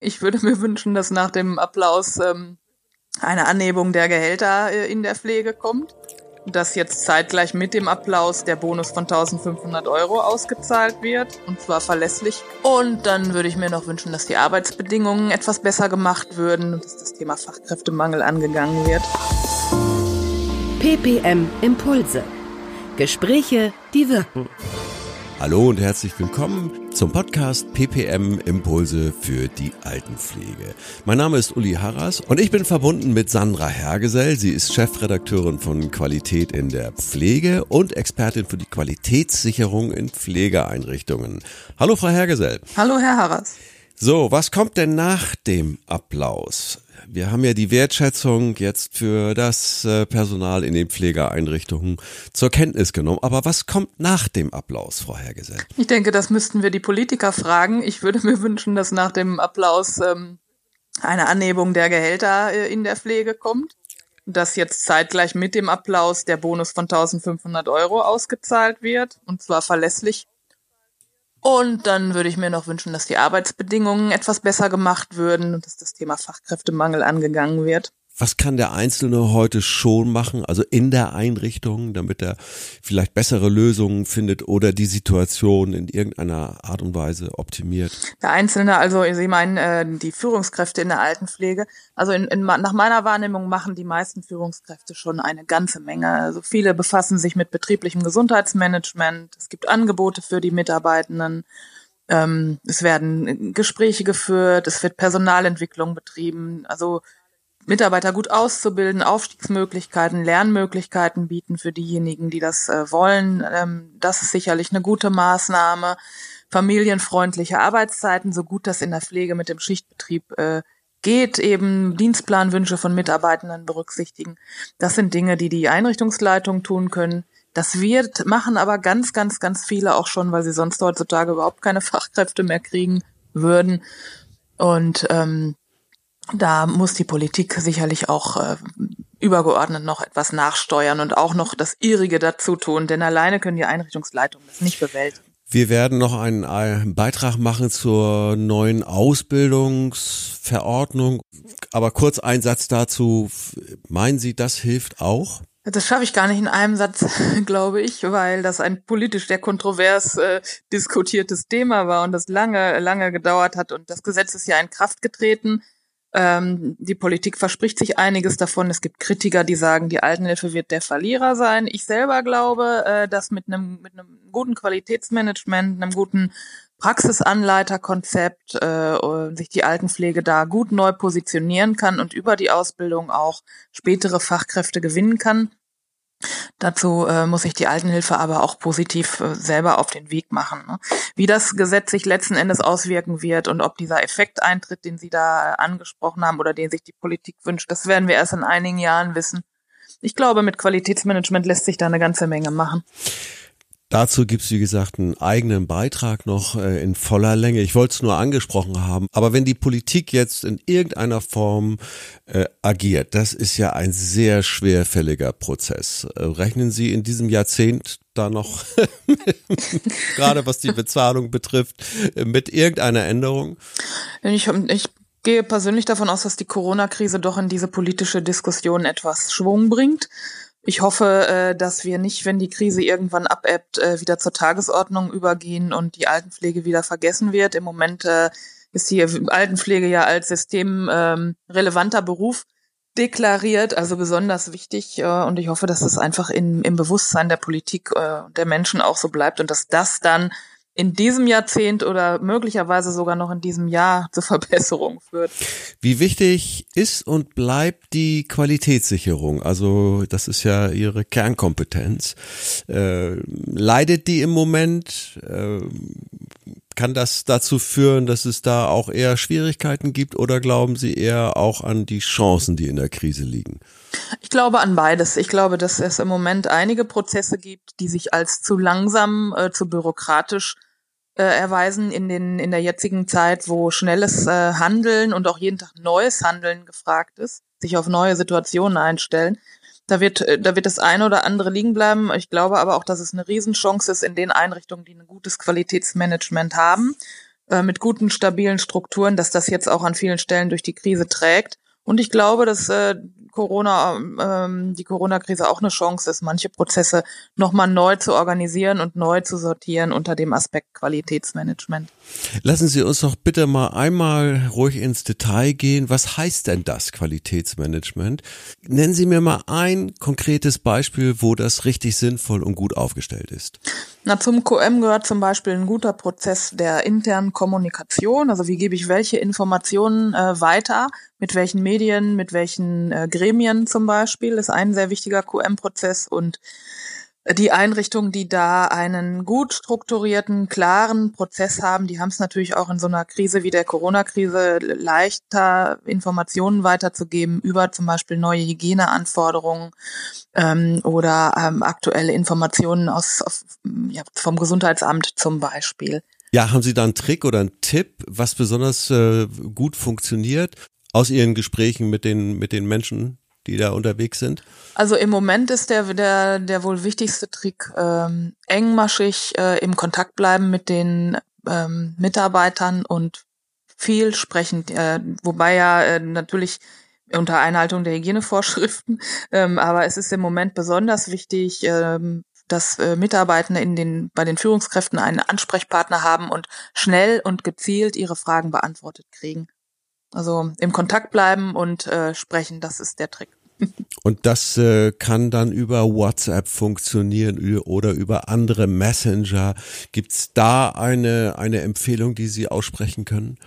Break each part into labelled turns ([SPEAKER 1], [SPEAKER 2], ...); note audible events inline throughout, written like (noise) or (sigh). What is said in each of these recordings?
[SPEAKER 1] Ich würde mir wünschen, dass nach dem Applaus ähm, eine Anhebung der Gehälter äh, in der Pflege kommt. Dass jetzt zeitgleich mit dem Applaus der Bonus von 1500 Euro ausgezahlt wird und zwar verlässlich. Und dann würde ich mir noch wünschen, dass die Arbeitsbedingungen etwas besser gemacht würden und dass das Thema Fachkräftemangel angegangen wird.
[SPEAKER 2] PPM Impulse. Gespräche, die wirken.
[SPEAKER 3] Hallo und herzlich willkommen zum Podcast PPM Impulse für die Altenpflege. Mein Name ist Uli Harras und ich bin verbunden mit Sandra Hergesell. Sie ist Chefredakteurin von Qualität in der Pflege und Expertin für die Qualitätssicherung in Pflegeeinrichtungen. Hallo, Frau Hergesell.
[SPEAKER 1] Hallo, Herr Harras.
[SPEAKER 3] So, was kommt denn nach dem Applaus? Wir haben ja die Wertschätzung jetzt für das äh, Personal in den Pflegeeinrichtungen zur Kenntnis genommen. Aber was kommt nach dem Applaus, Frau Hergesell?
[SPEAKER 1] Ich denke, das müssten wir die Politiker fragen. Ich würde mir wünschen, dass nach dem Applaus ähm, eine Anhebung der Gehälter äh, in der Pflege kommt. Dass jetzt zeitgleich mit dem Applaus der Bonus von 1500 Euro ausgezahlt wird. Und zwar verlässlich und dann würde ich mir noch wünschen, dass die Arbeitsbedingungen etwas besser gemacht würden und dass das Thema Fachkräftemangel angegangen wird.
[SPEAKER 3] Was kann der Einzelne heute schon machen, also in der Einrichtung, damit er vielleicht bessere Lösungen findet oder die Situation in irgendeiner Art und Weise optimiert?
[SPEAKER 1] Der Einzelne, also Sie meinen äh, die Führungskräfte in der Altenpflege. Also in, in, nach meiner Wahrnehmung machen die meisten Führungskräfte schon eine ganze Menge. Also viele befassen sich mit betrieblichem Gesundheitsmanagement. Es gibt Angebote für die Mitarbeitenden. Ähm, es werden Gespräche geführt, es wird Personalentwicklung betrieben. Also Mitarbeiter gut auszubilden, Aufstiegsmöglichkeiten, Lernmöglichkeiten bieten für diejenigen, die das äh, wollen. Ähm, das ist sicherlich eine gute Maßnahme. Familienfreundliche Arbeitszeiten, so gut das in der Pflege mit dem Schichtbetrieb äh, geht, eben Dienstplanwünsche von Mitarbeitenden berücksichtigen. Das sind Dinge, die die Einrichtungsleitung tun können. Das wird machen aber ganz, ganz, ganz viele auch schon, weil sie sonst heutzutage überhaupt keine (laughs) Fachkräfte mehr kriegen würden. Und ähm, da muss die Politik sicherlich auch äh, übergeordnet noch etwas nachsteuern und auch noch das ihrige dazu tun, denn alleine können die Einrichtungsleitungen das nicht bewältigen.
[SPEAKER 3] Wir werden noch einen, einen Beitrag machen zur neuen Ausbildungsverordnung. Aber kurz ein Satz dazu. Meinen Sie, das hilft auch?
[SPEAKER 1] Das schaffe ich gar nicht in einem Satz, (laughs) glaube ich, weil das ein politisch sehr kontrovers äh, diskutiertes Thema war und das lange, lange gedauert hat. Und das Gesetz ist ja in Kraft getreten. Ähm, die Politik verspricht sich einiges davon. Es gibt Kritiker, die sagen, die Altenhilfe wird der Verlierer sein. Ich selber glaube, äh, dass mit einem mit guten Qualitätsmanagement, einem guten Praxisanleiterkonzept äh, sich die Altenpflege da gut neu positionieren kann und über die Ausbildung auch spätere Fachkräfte gewinnen kann. Dazu äh, muss sich die Altenhilfe aber auch positiv äh, selber auf den Weg machen. Ne? Wie das Gesetz sich letzten Endes auswirken wird und ob dieser Effekt eintritt, den Sie da äh, angesprochen haben oder den sich die Politik wünscht, das werden wir erst in einigen Jahren wissen. Ich glaube, mit Qualitätsmanagement lässt sich da eine ganze Menge machen.
[SPEAKER 3] Dazu gibt's wie gesagt, einen eigenen Beitrag noch äh, in voller Länge. Ich wollte es nur angesprochen haben. Aber wenn die Politik jetzt in irgendeiner Form äh, agiert, das ist ja ein sehr schwerfälliger Prozess. Äh, rechnen Sie in diesem Jahrzehnt da noch, (laughs) gerade was die Bezahlung betrifft, mit irgendeiner Änderung?
[SPEAKER 1] Ich, ich gehe persönlich davon aus, dass die Corona-Krise doch in diese politische Diskussion etwas Schwung bringt. Ich hoffe, äh, dass wir nicht, wenn die Krise irgendwann abebbt, äh, wieder zur Tagesordnung übergehen und die Altenpflege wieder vergessen wird. Im Moment äh, ist die Altenpflege ja als systemrelevanter ähm, Beruf deklariert, also besonders wichtig. Und ich hoffe, dass das einfach in, im Bewusstsein der Politik und der Menschen auch so bleibt und dass das dann in diesem Jahrzehnt oder möglicherweise sogar noch in diesem Jahr (laughs) zur Verbesserung führt.
[SPEAKER 3] Wie wichtig ist und bleibt die Qualitätssicherung? Also das ist ja Ihre Kernkompetenz. Äh, leidet die im Moment? Äh, kann das dazu führen, dass es da auch eher Schwierigkeiten gibt oder glauben Sie eher auch an die Chancen, die in der Krise liegen?
[SPEAKER 1] Ich glaube an beides. Ich glaube, dass es im Moment einige Prozesse gibt, die sich als zu langsam, äh, zu bürokratisch äh, erweisen in, den, in der jetzigen Zeit, wo schnelles äh, Handeln und auch jeden Tag neues Handeln gefragt ist, sich auf neue Situationen einstellen. Da wird, äh, da wird das eine oder andere liegen bleiben. Ich glaube aber auch, dass es eine Riesenchance ist in den Einrichtungen, die ein gutes Qualitätsmanagement haben äh, mit guten, stabilen Strukturen, dass das jetzt auch an vielen Stellen durch die Krise trägt. Und ich glaube, dass äh, Corona, ähm, die Corona-Krise auch eine Chance ist, manche Prozesse nochmal neu zu organisieren und neu zu sortieren unter dem Aspekt Qualitätsmanagement.
[SPEAKER 3] Lassen Sie uns doch bitte mal einmal ruhig ins Detail gehen. Was heißt denn das Qualitätsmanagement? Nennen Sie mir mal ein konkretes Beispiel, wo das richtig sinnvoll und gut aufgestellt ist.
[SPEAKER 1] Na, zum QM gehört zum Beispiel ein guter Prozess der internen Kommunikation. Also wie gebe ich welche Informationen äh, weiter, mit welchen Medien, mit welchen äh, Gremien zum Beispiel, ist ein sehr wichtiger QM-Prozess und die Einrichtungen, die da einen gut strukturierten, klaren Prozess haben, die haben es natürlich auch in so einer Krise wie der Corona-Krise leichter, Informationen weiterzugeben über zum Beispiel neue Hygieneanforderungen ähm, oder ähm, aktuelle Informationen aus, auf, ja, vom Gesundheitsamt zum Beispiel.
[SPEAKER 3] Ja, haben Sie da einen Trick oder einen Tipp, was besonders äh, gut funktioniert aus Ihren Gesprächen mit den, mit den Menschen, die da unterwegs sind?
[SPEAKER 1] Also im Moment ist der, der, der wohl wichtigste Trick ähm, engmaschig äh, im Kontakt bleiben mit den ähm, Mitarbeitern und viel sprechen, äh, wobei ja äh, natürlich unter Einhaltung der Hygienevorschriften, (laughs) ähm, aber es ist im Moment besonders wichtig, ähm, dass äh, Mitarbeitende in den, bei den Führungskräften einen Ansprechpartner haben und schnell und gezielt ihre Fragen beantwortet kriegen. Also im Kontakt bleiben und äh, sprechen, das ist der Trick.
[SPEAKER 3] Und das äh, kann dann über WhatsApp funktionieren oder über andere Messenger. Gibt's da eine, eine Empfehlung, die Sie aussprechen können?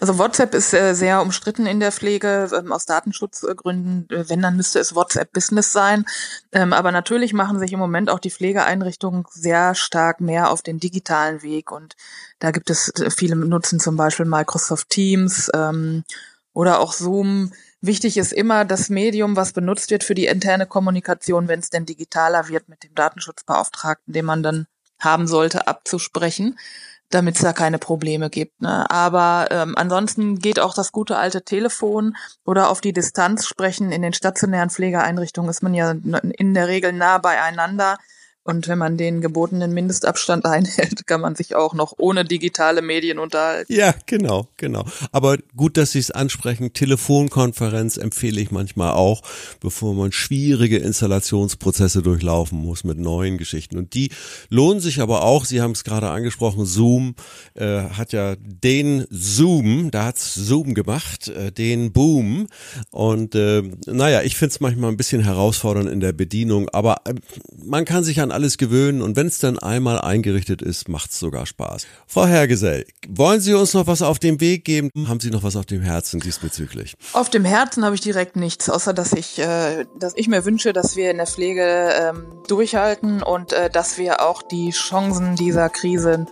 [SPEAKER 1] Also WhatsApp ist äh, sehr umstritten in der Pflege ähm, aus Datenschutzgründen. Äh, wenn, dann müsste es WhatsApp Business sein. Ähm, aber natürlich machen sich im Moment auch die Pflegeeinrichtungen sehr stark mehr auf den digitalen Weg. Und da gibt es äh, viele nutzen zum Beispiel Microsoft Teams ähm, oder auch Zoom Wichtig ist immer das Medium, was benutzt wird für die interne Kommunikation, wenn es denn digitaler wird, mit dem Datenschutzbeauftragten, den man dann haben sollte, abzusprechen, damit es da keine Probleme gibt. Ne? Aber ähm, ansonsten geht auch das gute alte Telefon oder auf die Distanz sprechen. In den stationären Pflegeeinrichtungen ist man ja in der Regel nah beieinander. Und wenn man den gebotenen Mindestabstand (laughs) einhält, kann man sich auch noch ohne digitale Medien unterhalten.
[SPEAKER 3] Ja, genau, genau. Aber gut, dass Sie es ansprechen. Telefonkonferenz empfehle ich manchmal auch, bevor man schwierige Installationsprozesse durchlaufen muss mit neuen Geschichten. Und die lohnen sich aber auch. Sie haben es gerade angesprochen. Zoom äh, hat ja den Zoom, da hat's Zoom gemacht, äh, den Boom. Und äh, naja, ich finde es manchmal ein bisschen herausfordernd in der Bedienung, aber äh, man kann sich an alles gewöhnen und wenn es dann einmal eingerichtet ist, macht es sogar Spaß. Frau Herrgesell, wollen Sie uns noch was auf den Weg geben? Haben Sie noch was auf dem Herzen diesbezüglich?
[SPEAKER 1] Auf dem Herzen habe ich direkt nichts, außer dass ich, äh, dass ich mir wünsche, dass wir in der Pflege ähm, durchhalten und äh, dass wir auch die Chancen dieser Krise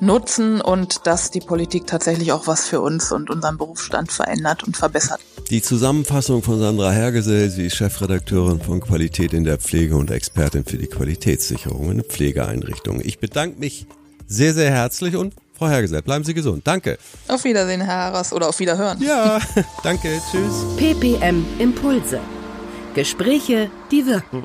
[SPEAKER 1] nutzen und dass die Politik tatsächlich auch was für uns und unseren Berufsstand verändert und verbessert.
[SPEAKER 3] Die Zusammenfassung von Sandra Hergesell, sie ist Chefredakteurin von Qualität in der Pflege und Expertin für die Qualitätssicherung in Pflegeeinrichtungen. Ich bedanke mich sehr, sehr herzlich und Frau Hergesell, bleiben Sie gesund. Danke.
[SPEAKER 1] Auf Wiedersehen, Herr Harras, oder auf Wiederhören.
[SPEAKER 3] Ja, (laughs) danke. Tschüss.
[SPEAKER 2] PPM Impulse. Gespräche, die wirken.